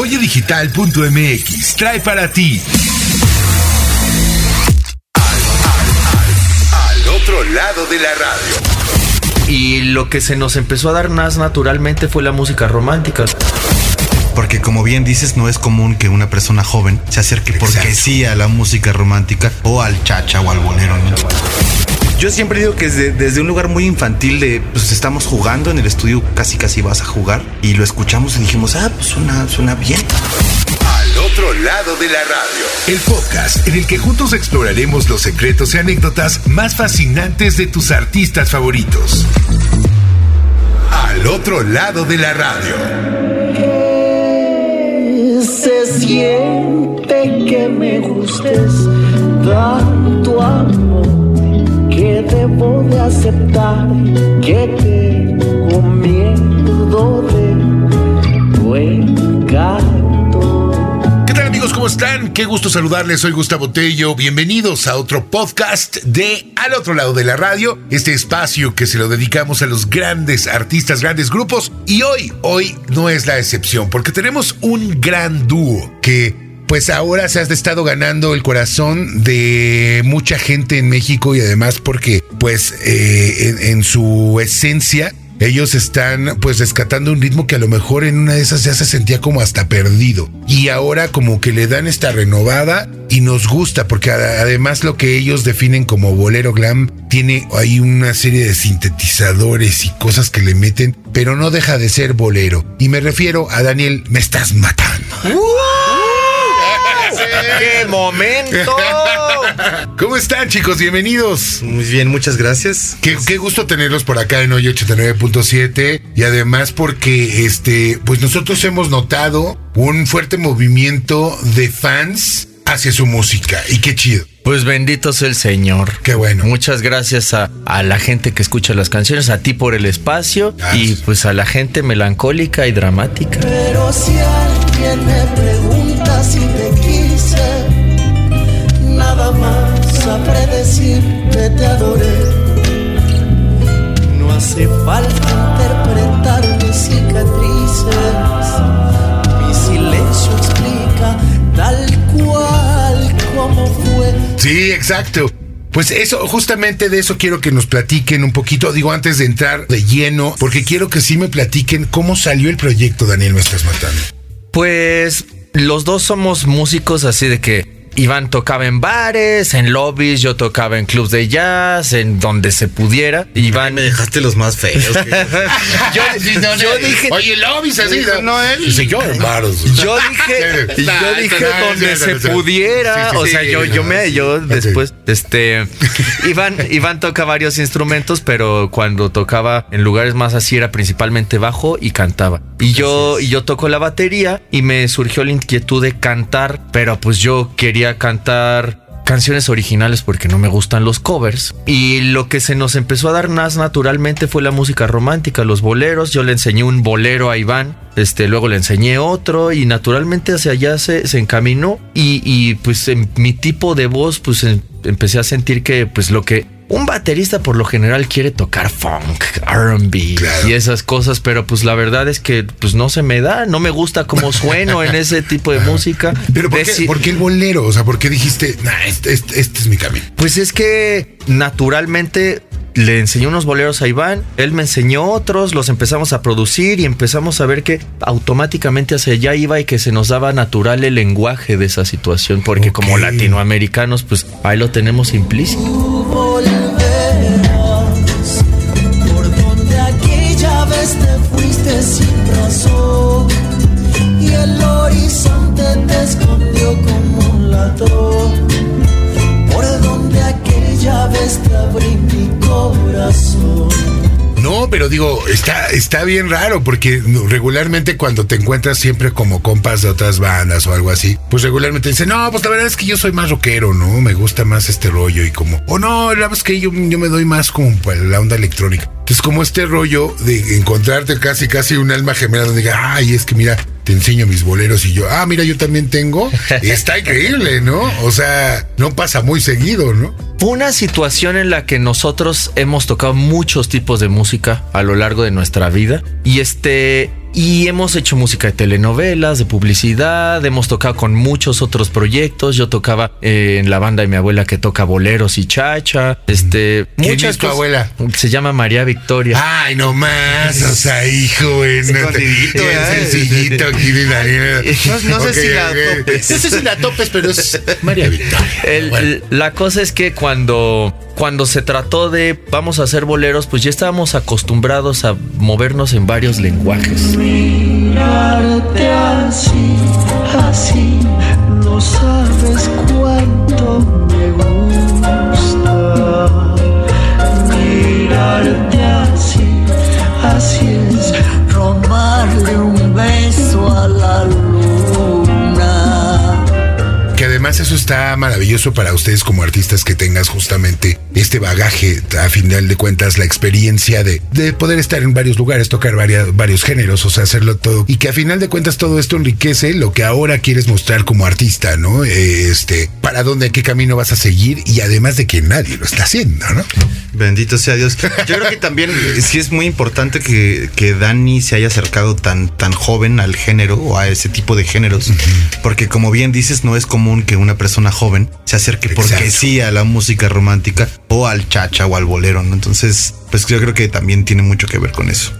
Oyedigital.mx trae para ti. Al, otro lado de la radio. Y lo que se nos empezó a dar más naturalmente fue la música romántica. Porque como bien dices, no es común que una persona joven se acerque porque sí a la música romántica o al chacha o al bolero. Yo siempre digo que desde, desde un lugar muy infantil de, pues estamos jugando en el estudio, casi casi vas a jugar y lo escuchamos y dijimos, ah, pues suena, suena bien. Al otro lado de la radio. El podcast en el que juntos exploraremos los secretos y anécdotas más fascinantes de tus artistas favoritos. Al otro lado de la radio se siente que me gustes tanto amor que debo de aceptar que tengo miedo de tu encanto. ¿Qué tal amigos? ¿Cómo están? Qué gusto saludarles. Soy Gustavo Tello. Bienvenidos a otro podcast de Al otro lado de la radio. Este espacio que se lo dedicamos a los grandes artistas, grandes grupos. Y hoy, hoy no es la excepción porque tenemos un gran dúo que pues ahora se has estado ganando el corazón de mucha gente en México y además porque pues eh, en, su esencia ellos están pues rescatando un ritmo que a lo mejor en una de esas ya se sentía como hasta perdido. Y ahora como que le dan esta renovada y nos gusta porque además lo que ellos definen como bolero glam tiene ahí una serie de sintetizadores y cosas que le meten, pero no deja de ser bolero. Y me refiero a Daniel, me estás matando. ¡Qué momento! ¿Cómo están, chicos? Bienvenidos. Muy bien, muchas gracias. Qué, qué gusto tenerlos por acá en hoy 89.7 y además porque este, pues nosotros hemos notado un fuerte movimiento de fans hacia su música y qué chido. Pues bendito sea el Señor. Qué bueno. Muchas gracias a, a, la gente que escucha las canciones, a ti por el espacio gracias. y pues a la gente melancólica y dramática. Pero si alguien me pregunta si te decir que te adoré. No hace falta interpretar mis cicatrices, mi silencio explica tal cual como fue. Sí, exacto. Pues eso, justamente de eso quiero que nos platiquen un poquito, digo, antes de entrar de lleno, porque quiero que sí me platiquen cómo salió el proyecto, Daniel, me estás matando. Pues los dos somos músicos así de que Iván tocaba en bares, en lobbies, yo tocaba en clubs de jazz, en donde se pudiera. Iván. me dejaste los más feos. yo, yo, dije. Oye, lobbies así, no él. Dice yo en bares. Yo dije, yo dije donde se pudiera. o sea, yo, yo me, yo después, este, Iván, Iván toca varios instrumentos, pero cuando tocaba en lugares más así era principalmente bajo y cantaba. Y yo, y yo toco la batería y me surgió la inquietud de cantar, pero pues yo quería cantar canciones originales porque no me gustan los covers. Y lo que se nos empezó a dar más naturalmente fue la música romántica, los boleros. Yo le enseñé un bolero a Iván, este, luego le enseñé otro y naturalmente hacia allá se, se encaminó. Y, y, pues en mi tipo de voz, pues en, empecé a sentir que pues lo que un baterista por lo general quiere tocar funk, R&B claro. y esas cosas, pero pues la verdad es que pues no se me da, no me gusta cómo sueno en ese tipo de música. Pero ¿por qué, ¿por qué el bolero? O sea, ¿por qué dijiste, nah, este, este, este es mi camino? Pues es que naturalmente le enseñé unos boleros a Iván, él me enseñó otros, los empezamos a producir y empezamos a ver que automáticamente hacia allá iba y que se nos daba natural el lenguaje de esa situación, porque okay. como latinoamericanos, pues ahí lo tenemos implícito. Te fuiste sin razón y el horizonte te escondió como un latón. Por donde aquella vez te abrí mi corazón. Pero digo, está, está bien raro porque regularmente cuando te encuentras siempre como compas de otras bandas o algo así, pues regularmente dicen, no, pues la verdad es que yo soy más rockero, ¿no? Me gusta más este rollo y como, o no, la verdad es que yo, yo me doy más como para la onda electrónica. Entonces, como este rollo de encontrarte casi, casi un alma gemela donde diga, ay, es que mira, enseño mis boleros y yo, ah, mira, yo también tengo. Está increíble, ¿no? O sea, no pasa muy seguido, ¿no? Fue una situación en la que nosotros hemos tocado muchos tipos de música a lo largo de nuestra vida y este y hemos hecho música de telenovelas, de publicidad, hemos tocado con muchos otros proyectos. Yo tocaba eh, en la banda de mi abuela que toca boleros y chacha. Este, ¿Quién muchas es tu abuela? Se llama María Victoria. Ay, no más, o sea, hijo, es sencillito, sencillito aquí No, no sé si la topes. No sé si la topes, pero es María Victoria. La cosa es que cuando cuando se trató de vamos a hacer boleros, pues ya estábamos acostumbrados a movernos en varios lenguajes. Mirarte así, así, no sabes cuánto me gusta. Mirarte así, así es, robarle un además eso está maravilloso para ustedes como artistas que tengas justamente este bagaje, a final de cuentas, la experiencia de, de poder estar en varios lugares, tocar varias, varios géneros, o sea, hacerlo todo. Y que a final de cuentas todo esto enriquece lo que ahora quieres mostrar como artista, ¿no? Este, para dónde, qué camino vas a seguir y además de que nadie lo está haciendo, ¿no? Bendito sea Dios. Yo creo que también sí es muy importante que, que Dani se haya acercado tan, tan joven al género o a ese tipo de géneros, porque como bien dices, no es común que una persona joven se acerque porque sí a la música romántica o al chacha o al bolero, ¿no? Entonces, pues yo creo que también tiene mucho que ver con eso.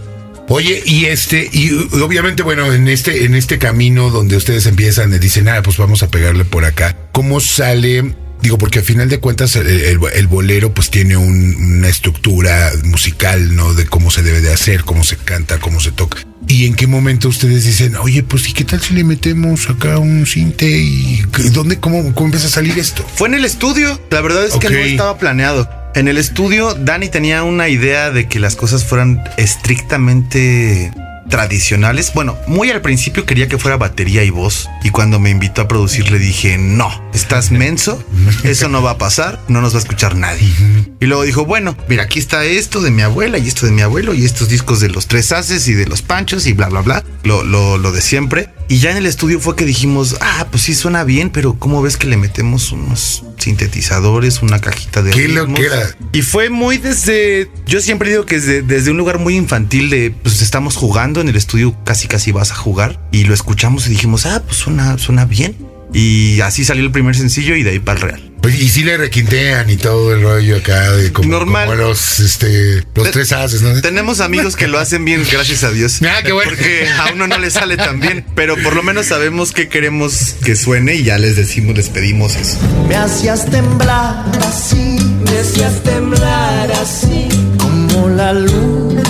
Oye, y este, y obviamente, bueno, en este, en este camino donde ustedes empiezan, dicen, ah, pues vamos a pegarle por acá. ¿Cómo sale Digo, porque al final de cuentas el, bolero pues tiene una estructura musical, ¿no? De cómo se debe de hacer, cómo se canta, cómo se toca. ¿Y en qué momento ustedes dicen, oye, pues ¿y qué tal si le metemos acá un cinte y dónde, cómo, cómo empieza a salir esto? Fue en el estudio, la verdad es que no estaba planeado. En el estudio, Dani tenía una idea de que las cosas fueran estrictamente tradicionales. Bueno, muy al principio quería que fuera batería y voz. Y cuando me invitó a producir le dije, no, estás menso, eso no va a pasar, no nos va a escuchar nadie. Y luego dijo, bueno, mira, aquí está esto de mi abuela y esto de mi abuelo y estos discos de los tres haces y de los panchos y bla, bla, bla. Lo, lo, lo de siempre. Y ya en el estudio fue que dijimos, ah, pues sí suena bien, pero ¿cómo ves que le metemos unos sintetizadores, una cajita de... ¿Qué lo que era? Y fue muy desde, yo siempre digo que desde, desde un lugar muy infantil de, pues estamos jugando en el estudio, casi casi vas a jugar y lo escuchamos y dijimos, ah, pues suena, suena bien. Y así salió el primer sencillo y de ahí para el real. Pues, y si le requintean y todo el rollo acá de como, Normal. los, este, los tres haces, ¿no? Tenemos amigos que lo hacen bien, gracias a Dios. Ah, qué bueno. Porque a uno no le sale tan bien, pero por lo menos sabemos que queremos que suene y ya les decimos, les pedimos eso. Me hacías temblar así, me hacías temblar así, como la luna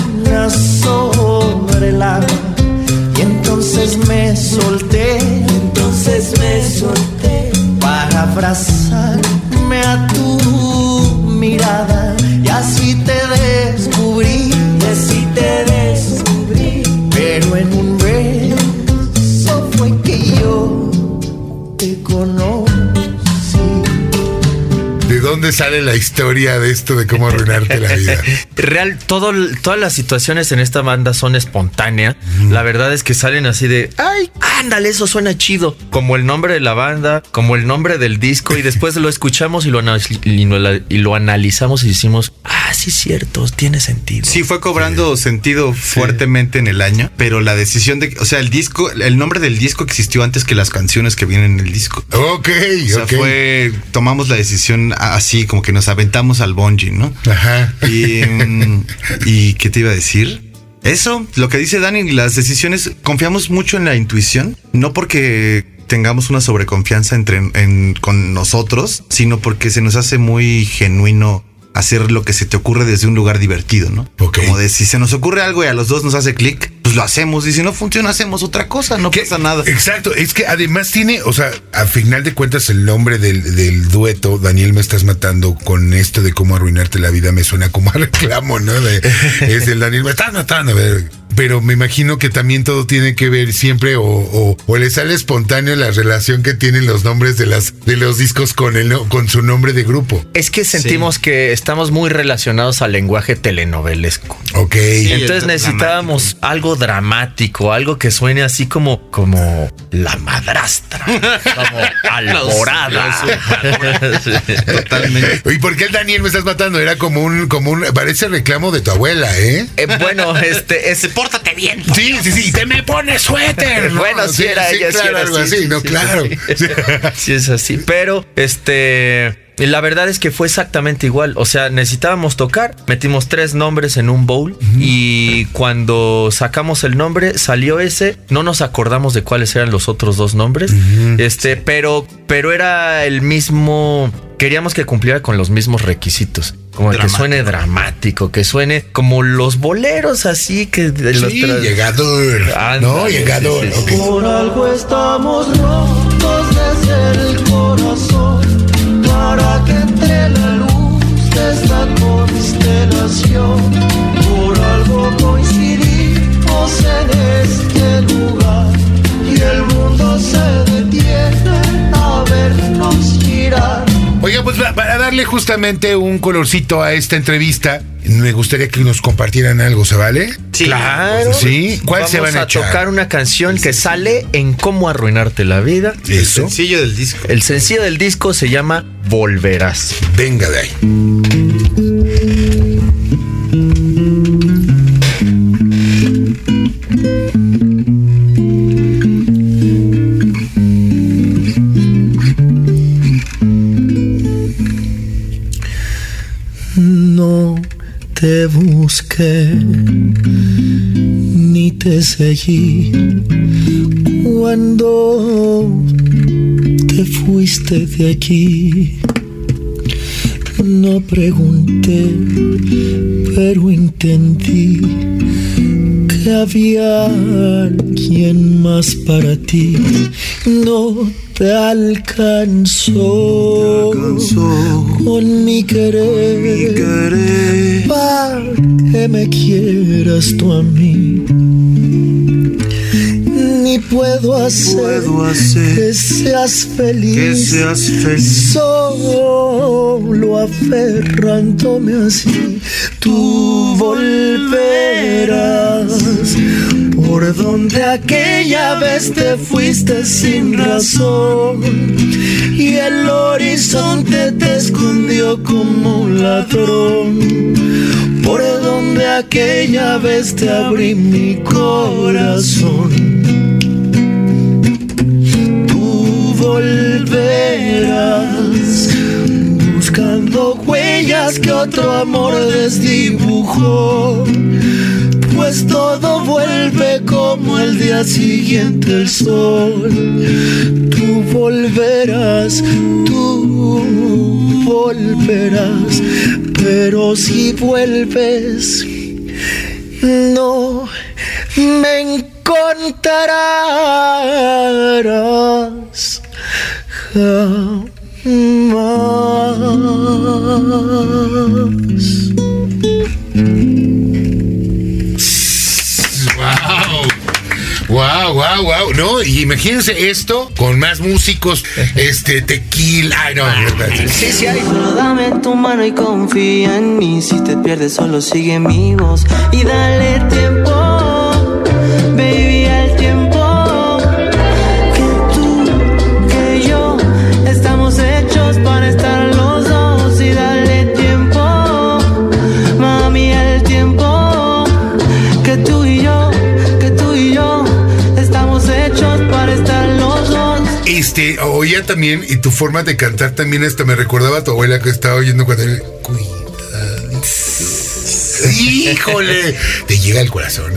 sobre el agua. Y entonces me solté, entonces me solté abrazarme a tu mirada dónde sale la historia de esto de cómo arruinarte la vida? Real, todo, todas las situaciones en esta banda son espontáneas. La verdad es que salen así de, ay, ándale, eso suena chido. Como el nombre de la banda, como el nombre del disco, y después lo escuchamos y lo, y lo analizamos y decimos, ah, sí, cierto, tiene sentido. Sí, fue cobrando sentido fuertemente en el año, pero la decisión de, o sea, el disco, el nombre del disco existió antes que las canciones que vienen en el disco. Ok, o sea, fue, tomamos la decisión así, como que nos aventamos al bungee, ¿no? Ajá. Y, mm, ¿y qué te iba a decir? Eso, lo que dice Dani, las decisiones, confiamos mucho en la intuición, no porque tengamos una sobreconfianza entre, con nosotros, sino porque se nos hace muy genuino hacer lo que se te ocurre desde un lugar divertido, ¿no? Como de si se nos ocurre algo y a los dos nos hace clic, pues lo hacemos. Y si no funciona, hacemos otra cosa, no pasa nada. Exacto, es que además tiene, o sea, a final de cuentas, el nombre del, del, dueto, Daniel me estás matando con esto de cómo arruinarte la vida, me suena como a reclamo, ¿no? es el Daniel me estás matando, a ver pero me imagino que también todo tiene que ver siempre o, o, le sale espontáneo la relación que tienen los nombres de las de los discos con el con su nombre de grupo. Es que sentimos que estamos muy relacionados al lenguaje telenovelesco. Ok. Entonces necesitábamos algo dramático, algo que suene así como como la madrastra, como alborada. Totalmente. ¿Y por qué el Daniel me estás matando? Era como un como un parece reclamo de tu abuela, ¿eh? eh bueno, este es pórtate bien. Sí, sí, sí, te me pones suéter. bueno, sí, era sí, ella, claro, algo así, no, claro. Sí, es así. Pero, este. La verdad es que fue exactamente igual. O sea, necesitábamos tocar, metimos tres nombres en un bowl y cuando sacamos el nombre salió ese. No nos acordamos de cuáles eran los otros dos nombres. Este, pero, pero era el mismo. Queríamos que cumpliera con los mismos requisitos. Como que suene dramático, que suene como los boleros así que de los sí, llegador. no, llegador. Por algo estamos rotos desde el corazón para que entre la luz de esta constelación. Por algo coincidimos en este lugar y el mundo se pues para darle justamente un colorcito a esta entrevista, me gustaría que nos compartieran algo, ¿se vale? Sí. Claro. Sí. ¿Cuál se van a, a tocar una canción que sale en Cómo arruinarte la vida. Eso. El sencillo del disco. El sencillo del disco se llama Volverás. Venga de ahí. Ni te seguí cuando te fuiste de aquí. No pregunté, pero entendí que había alguien más para ti. No te alcanzó, con mi querer, para que me quieras tú a mí. Ni puedo hacer, que seas feliz, que seas feliz. solo aferrándome así. Tú volverás por donde aquella vez te fuiste sin razón y el horizonte te escondió como un ladrón. Por donde aquella vez te abrí mi corazón. Tú volverás buscando huellas que otro amor desdibujó todo vuelve como el día siguiente el sol. Tú volverás, tú volverás, pero si vuelves, no me encontrarás jamás. Wow, wow, wow. No, y imagínense esto con más músicos, este, tequila. Ay, no. Sí, sí hay. Solo dame tu mano y confía en mí. Si te pierdes, solo sigue mi voz. Y dale tiempo, Oía también, y tu forma de cantar también hasta me recordaba a tu abuela que estaba oyendo cuando él. Híjole, te llega al corazón.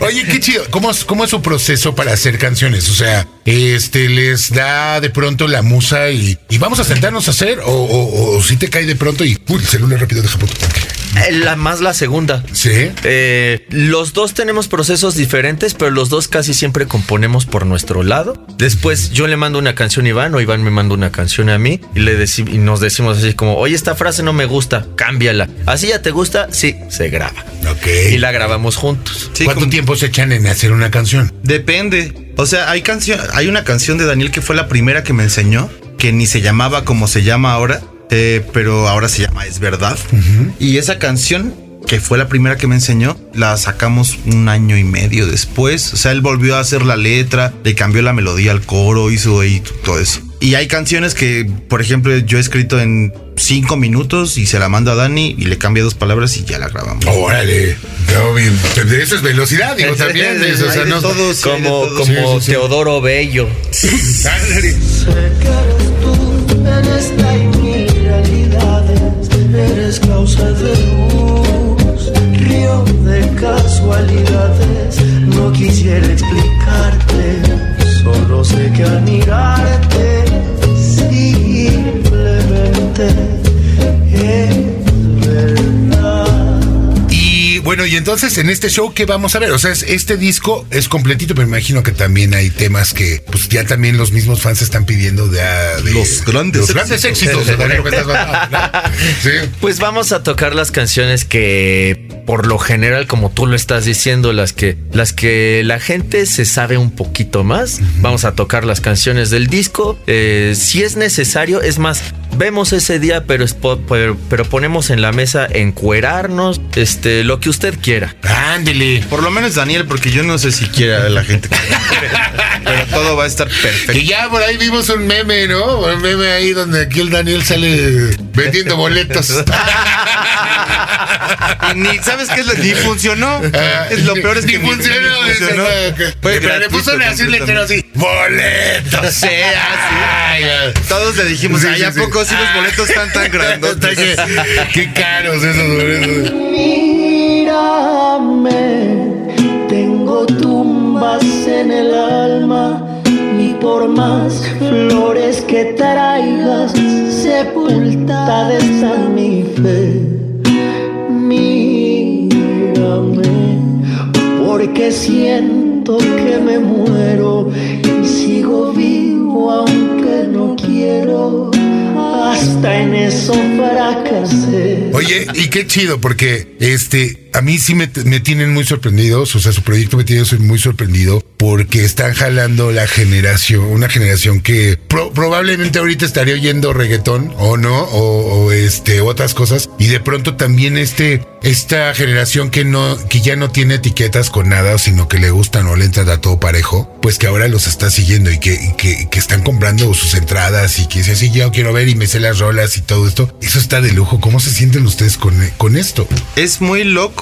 Oye, qué chido. ¿Cómo, es- ¿Cómo es su proceso para hacer canciones? O sea, este, les da de pronto la musa y, y vamos a sentarnos a hacer, o, o, o si te cae de pronto y uy, el celular rápido deja por tu tanque. Eh, La más la segunda. Sí. Eh, los dos tenemos procesos diferentes, pero los dos casi siempre componemos por nuestro lado. Después yo le mando una canción a Iván o Iván me manda una canción a mí y, le y nos decimos así como, oye, esta frase no me gusta, cámbiala. ¿Así ya te gusta? Sí, se graba. Ok. Y la grabamos juntos. Sí, ¿Cuánto como- tiempo se echan en hacer una canción? Depende. O sea, hay canción, hay una canción de Daniel que fue la primera que me enseñó, que ni se llamaba como se llama ahora, eh, pero ahora se llama Es Verdad. Y esa canción, que fue la primera que me enseñó, la sacamos un año y medio después. O sea, él volvió a hacer la letra, le cambió la melodía al coro, hizo ahí todo eso. Y hay canciones que, por ejemplo, yo he escrito en cinco minutos y se la mando a Dani y le cambia dos palabras y ya la grabamos. Órale. No, bien. Eso es velocidad, digo, también. Eso, o sea, no, todos, como como Teodoro Bello. eres causa de luz, río de casualidades, no quisiera explicarte, solo sé que al mirarte, simplemente es bueno, y entonces en este show, ¿qué vamos a ver? O sea, es- este disco es completito, pero me imagino que también hay temas que pues ya también los mismos fans están pidiendo de, de- Los grandes los grandes éxitos. Sí. Pues vamos a tocar las canciones que, por lo general, como tú lo estás diciendo, las que, las que la gente se sabe un poquito más. Vamos a tocar las canciones del disco. Eh, si es necesario, es más, vemos ese día, pero, pero, pero ponemos en la mesa encuerarnos, este, lo que usted quiera. Ándele. Por lo menos Daniel, porque yo no sé si quiere a la gente. que- Pero todo va a estar perfecto. Que ya por ahí vimos un meme, ¿no? Un meme ahí donde aquí el Daniel sale vendiendo boletos. Y ni, ¿sabes qué es lo? Ni funcionó. Ah, es lo peor es que ni funcionó. ni Pero le puso así un letrero así. ¡Boletos! Sí, Ay. Todos le dijimos, Sí, ay, sí, ¿a sí. poco si los boletos están tan grandotes? qué, qué caros esos boletos. Mírame, tengo tumbas en el alma y por más flores que traigas, sepultada está mi fe. Mírame, porque siento que me muero sigo vivo aunque no quiero. Hasta en eso fracasé. Oye, y qué chido, porque este, a mí sí me, me tienen muy sorprendidos, o sea, su proyecto me tiene muy sorprendido, porque están jalando la generación, una generación que pro- probablemente ahorita estaría oyendo reggaetón, o no, o, o, este, otras cosas, y de pronto también este, esta generación que no, que ya no tiene etiquetas con nada, sino que le gustan o le entran a todo parejo, pues que ahora los está siguiendo y que, que, que están comprando sus entradas y que dice, sí, yo quiero ver y me sé las rolas y todo esto. Eso está de lujo. ¿Cómo se sienten ustedes con, con esto? Es muy loco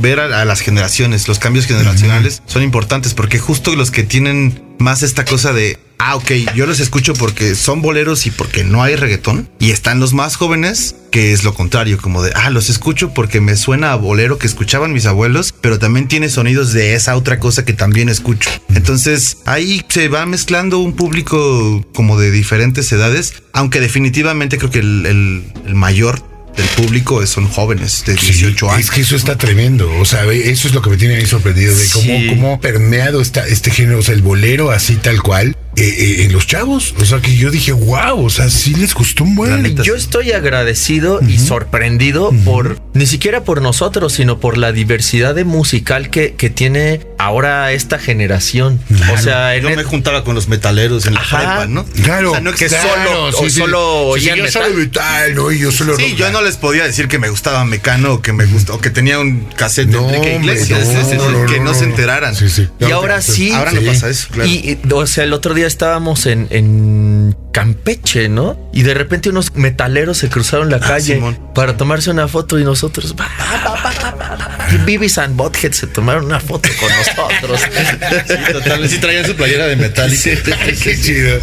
ver a, a las generaciones, los cambios generacionales son importantes porque justo los que tienen más esta cosa de, ah, ok, yo los escucho porque son boleros y porque no hay reggaetón. Y están los más jóvenes, que es lo contrario, como de, ah, los escucho porque me suena a bolero que escuchaban mis abuelos, pero también tiene sonidos de esa otra cosa que también escucho. Entonces ahí se va mezclando un público como de diferentes edades, aunque definitivamente creo que el, el- el mayor del público son jóvenes de 18 años. Es que eso está tremendo. O sea, eso es lo que me tiene ahí sorprendido de cómo, Sí. cómo permeado está este género, o sea, el bolero así tal cual, eh, eh, en los chavos. O sea, que yo dije, wow, o sea, sí les gustó un buen. neta. Yo estoy agradecido y sorprendido por, ni siquiera por nosotros, sino por la diversidad de musical que, que tiene ahora esta generación. O sea, Yo el- me juntaba con los metaleros en la prepa, ¿no? Claro, O sea, no que solo- o solo Sí, sí, oían yo metal. solo metal, ¿no? Y yo solo Sí, rock. yo no les podía decir que me gustaba Mecano o que me gusta o que tenía un cassette No, de Enrique Iglesias, no, es decir, no, no, que no, no, se no. enteraran. Sí, sí. Y ahora sí. Ahora no pasa eso, claro. Y, o sea, el otro día estábamos en, en Campeche, ¿no? Y de repente unos metaleros se cruzaron la calle Simón. para tomarse una foto y nosotros. "Va, va, va, va, va, va". Y Beavis and Butthead se tomaron una foto con nosotros. Sí, total, sí traían su playera de metal. Sí. Qué chido.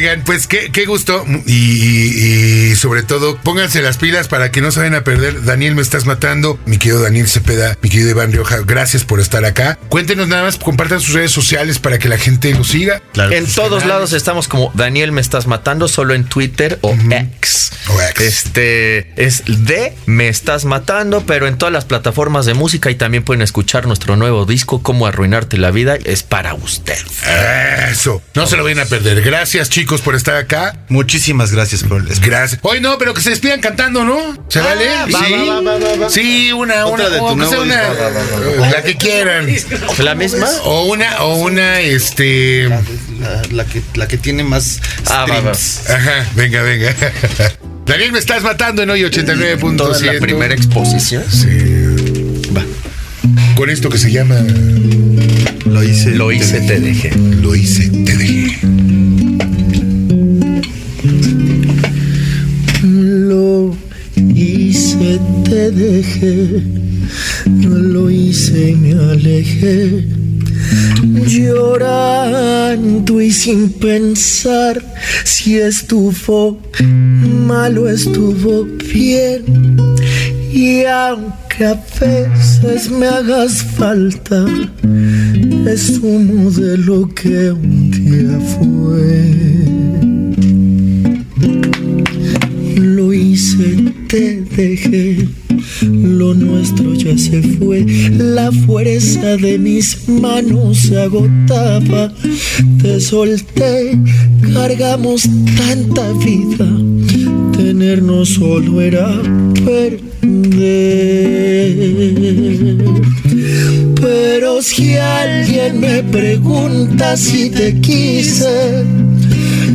Oigan, pues qué, qué gusto y, y- y sobre todo pónganse las pilas para que no se vayan a perder. Daniel, me estás matando. Mi querido Daniel Cepeda, mi querido Iván Rioja, gracias por estar acá. Cuéntenos nada más, compartan sus redes sociales para que la gente lo siga. Claro. En todos lados estamos como Daniel me estás matando, solo en Twitter o X. O X. Este es de me estás matando, pero en todas las plataformas de música y también pueden escuchar nuestro nuevo disco, Cómo arruinarte la vida, es para usted. Eso, no se lo vayan a perder. Gracias chicos por estar acá. Muchísimas gracias por el espacio. Gracias. Hoy no, pero que se despidan cantando, ¿no? ¿Se vale? sí. sí, una, una, de tu nuevo una, la que quieran. ¿La misma? O una, o una, este. La, que, la que tiene más. Ah, Ajá, venga, venga. Daniel, me estás matando en hoy 89.7. la primera exposición? Sí. Va. Con esto que se llama. Lo hice. Lo hice, te dejé. Lo hice, te dejé. Te dejé. Lo hice y me alejé. Llorando y sin pensar si estuvo mal o estuvo bien. Y aunque a veces me hagas falta, es uno de lo que un día fue. Lo hice, te dejé, lo nuestro ya se fue, la fuerza de mis manos se agotaba, te solté, cargamos tanta vida, tenernos solo era perder. Pero si alguien me pregunta si te quise,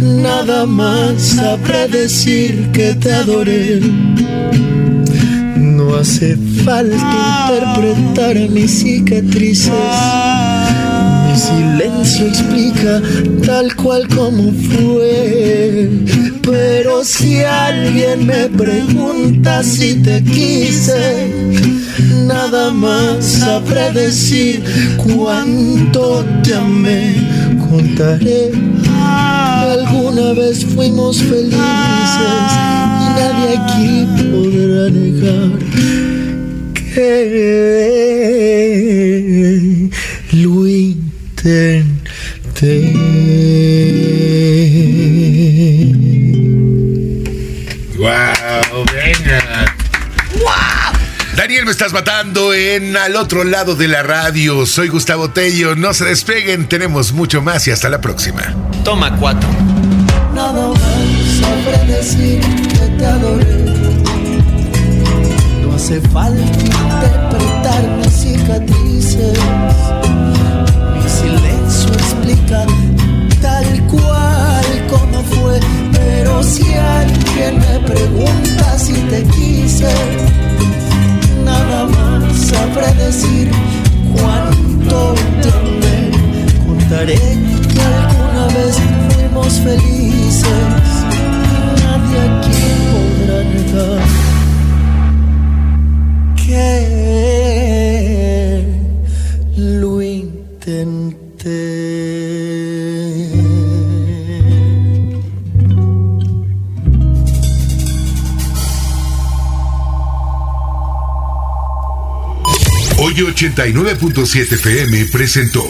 nada más sabré decir que te adoré. No hace falta interpretar mis cicatrices. Mi silencio explica tal cual como fue. Pero si alguien me pregunta si te quise, nada más sabré decir cuánto te amé. Contaré alguna vez fuimos felices nadie aquí podrá negar que lo intenté. ¡Wow! Venga. Daniel, me estás matando en al otro lado de la radio. Soy Gustavo Tello. No se despeguen, tenemos mucho más y hasta la próxima. Toma cuatro. Nada más sabré decir adoré. No hace falta interpretar mis cicatrices. Mi silencio explica tal cual como fue. Pero si alguien me pregunta si te quise, nada más sabré decir cuánto te amé. Contaré que alguna vez fuimos felices. Nadie aquí lo intenté. Hoy 89.7 FM presentó.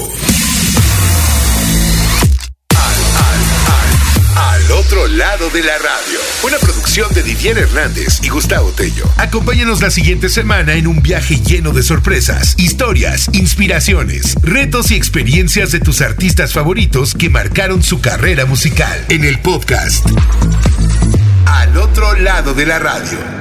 Lado de la radio. Una producción de Didier Hernández y Gustavo Tello. Acompáñanos la siguiente semana en un viaje lleno de sorpresas, historias, inspiraciones, retos y experiencias de tus artistas favoritos que marcaron su carrera musical. En el podcast. Al otro lado de la radio.